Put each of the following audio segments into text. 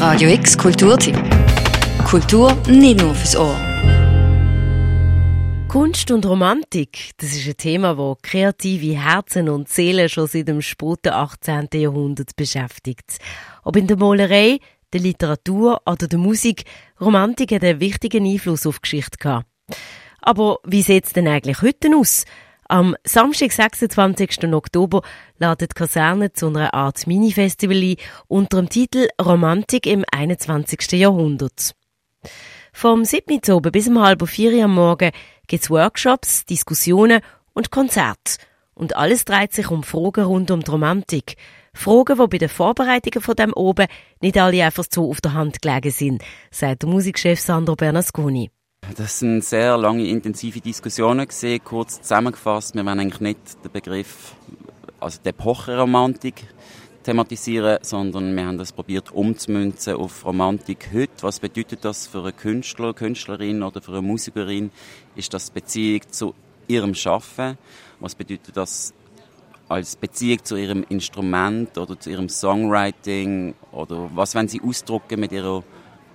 Radio X Kulturtipp. Kultur nicht nur fürs Ohr. Kunst und Romantik, das ist ein Thema, das kreative Herzen und Seelen schon seit dem späten 18. Jahrhundert beschäftigt. Ob in der Malerei, der Literatur oder der Musik, Romantik hat einen wichtigen Einfluss auf die Geschichte gehabt. Aber wie sieht es denn eigentlich heute aus? Am Samstag, 26. Oktober, ladet Kaserne zu einer Art Mini-Festival ein unter dem Titel Romantik im 21. Jahrhundert. Vom 7. Uhr bis um halb vier am Morgen gibt es Workshops, Diskussionen und Konzerte. Und alles dreht sich um Fragen rund um die Romantik. Fragen, die bei den Vorbereitungen von dem oben nicht alle einfach so auf der Hand gelegen sind, sagt der Musikchef Sandro Bernasconi. Das sind sehr lange, intensive Diskussionen gesehen. Kurz zusammengefasst, wir wollen eigentlich nicht den Begriff, also die Epochenromantik thematisieren, sondern wir haben das probiert umzumünzen auf Romantik heute. Was bedeutet das für einen Künstler, Künstlerin oder für eine Musikerin? Ist das Beziehung zu ihrem Schaffen? Was bedeutet das als Beziehung zu ihrem Instrument oder zu ihrem Songwriting oder was wollen sie ausdrucken mit ihrer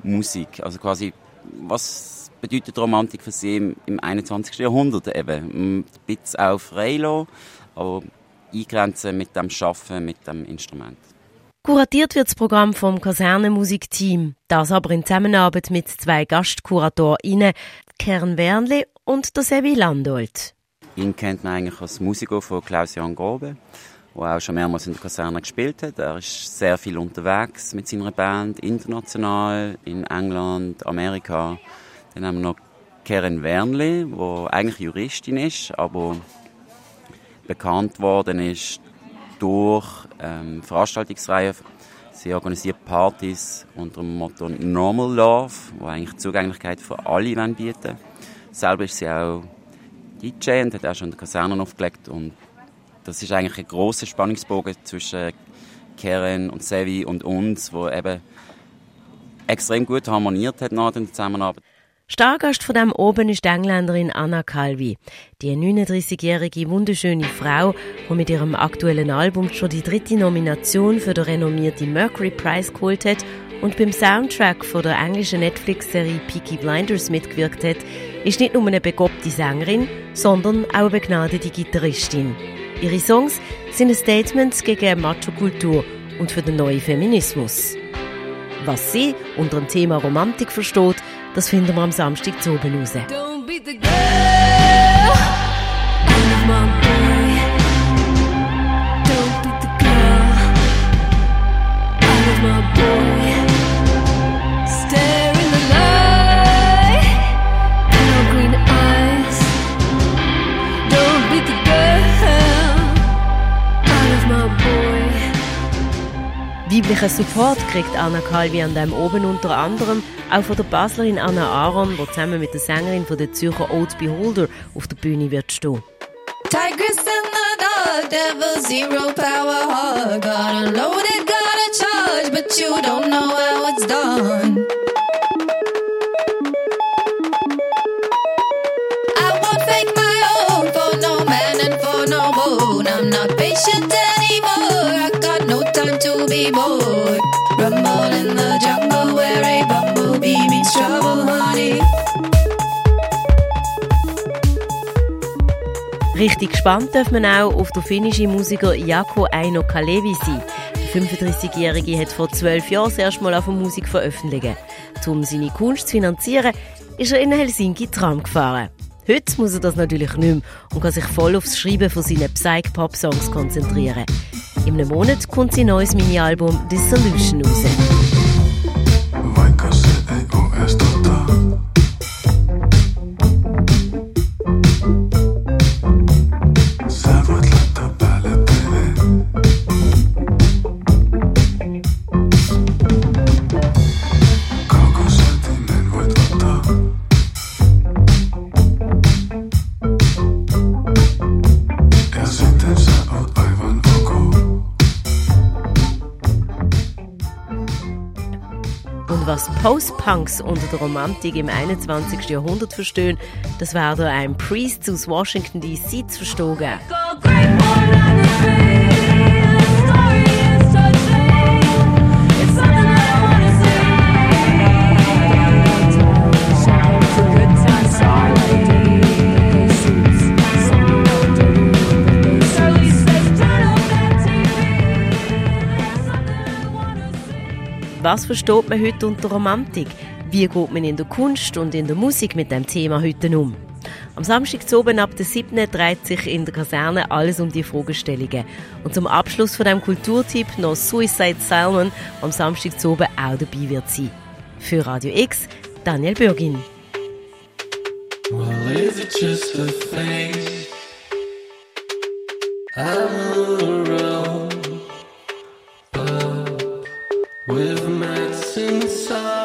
Musik? Also quasi, was bedeutet Romantik für sie im, im 21. Jahrhundert eben? Ein bisschen auch freilassen, aber eingrenzen mit dem Schaffen, mit dem Instrument. Kuratiert wird das Programm vom Kasernenmusikteam, das aber in Zusammenarbeit mit zwei GastkuratorInnen, Kern Wernli und der Sevi Landolt. Ihn kennt man eigentlich als Musiker von Klaus-Jan Grobe, der auch schon mehrmals in der Kaserne gespielt hat. Er ist sehr viel unterwegs mit seiner Band, international, in England, Amerika. Dann haben wir noch Karen Wernli, die eigentlich Juristin ist, aber bekannt worden ist durch ähm, Veranstaltungsreihen. Sie organisiert Partys unter dem Motto Normal Love, wo eigentlich Zugänglichkeit für alle bieten Selber ist sie auch DJ und hat auch schon der Kaserne aufgelegt und das ist eigentlich ein großer Spannungsbogen zwischen Karen und Sevi und uns, wo eben extrem gut harmoniert hat nach der Zusammenarbeit. Stargast von dem oben ist die Engländerin Anna Calvi, die 39-jährige wunderschöne Frau, die mit ihrem aktuellen Album schon die dritte Nomination für den renommierten Mercury Prize geholt hat und beim Soundtrack von der englischen Netflix-Serie Peaky Blinders mitgewirkt hat, ist nicht nur eine begabte Sängerin, sondern auch eine begnadete Gitarristin. Ihre Songs sind ein Statement gegen Macho-Kultur und für den neuen Feminismus. Was sie unter dem Thema Romantik versteht, das finden wir am Samstag zu oben raus. Weiblichen Support kriegt Anna Calvi an dem oben unter anderem auch von der Baslerin Anna Aaron, die zusammen mit der Sängerin von der Zürcher Old Beholder auf der Bühne wird stehen. Tigress in the dark, devil zero power hard. Got unloaded, got a charge, but you don't know how it's done. Richtig gespannt darf man auch auf den finnischen Musiker Jako Aino Kalevi sein. Der 35-Jährige hat vor zwölf Jahren das erste Mal auf Musik veröffentlicht. Um seine Kunst zu finanzieren, ist er in Helsinki Tram gefahren. Heute muss er das natürlich nicht mehr und kann sich voll aufs Schreiben von seinen Psych-Pop-Songs konzentrieren. In einem Monat kommt sein neues Mini-Album Dissolution raus. Was Post-Punks unter der Romantik im 21. Jahrhundert verstehen, das werde ein Priest aus Washington DC zu verstehen Was versteht man heute unter Romantik? Wie geht man in der Kunst und in der Musik mit dem Thema heute um? Am Samstag oben ab der 7. dreht sich in der Kaserne alles um die Fragestellungen. Und zum Abschluss von dem Kulturtipp noch Suicide Salmon am Samstag oben auch dabei wird sein. Für Radio X, Daniel Bürgin. Well, is it just a phase? I'm around, but with in the.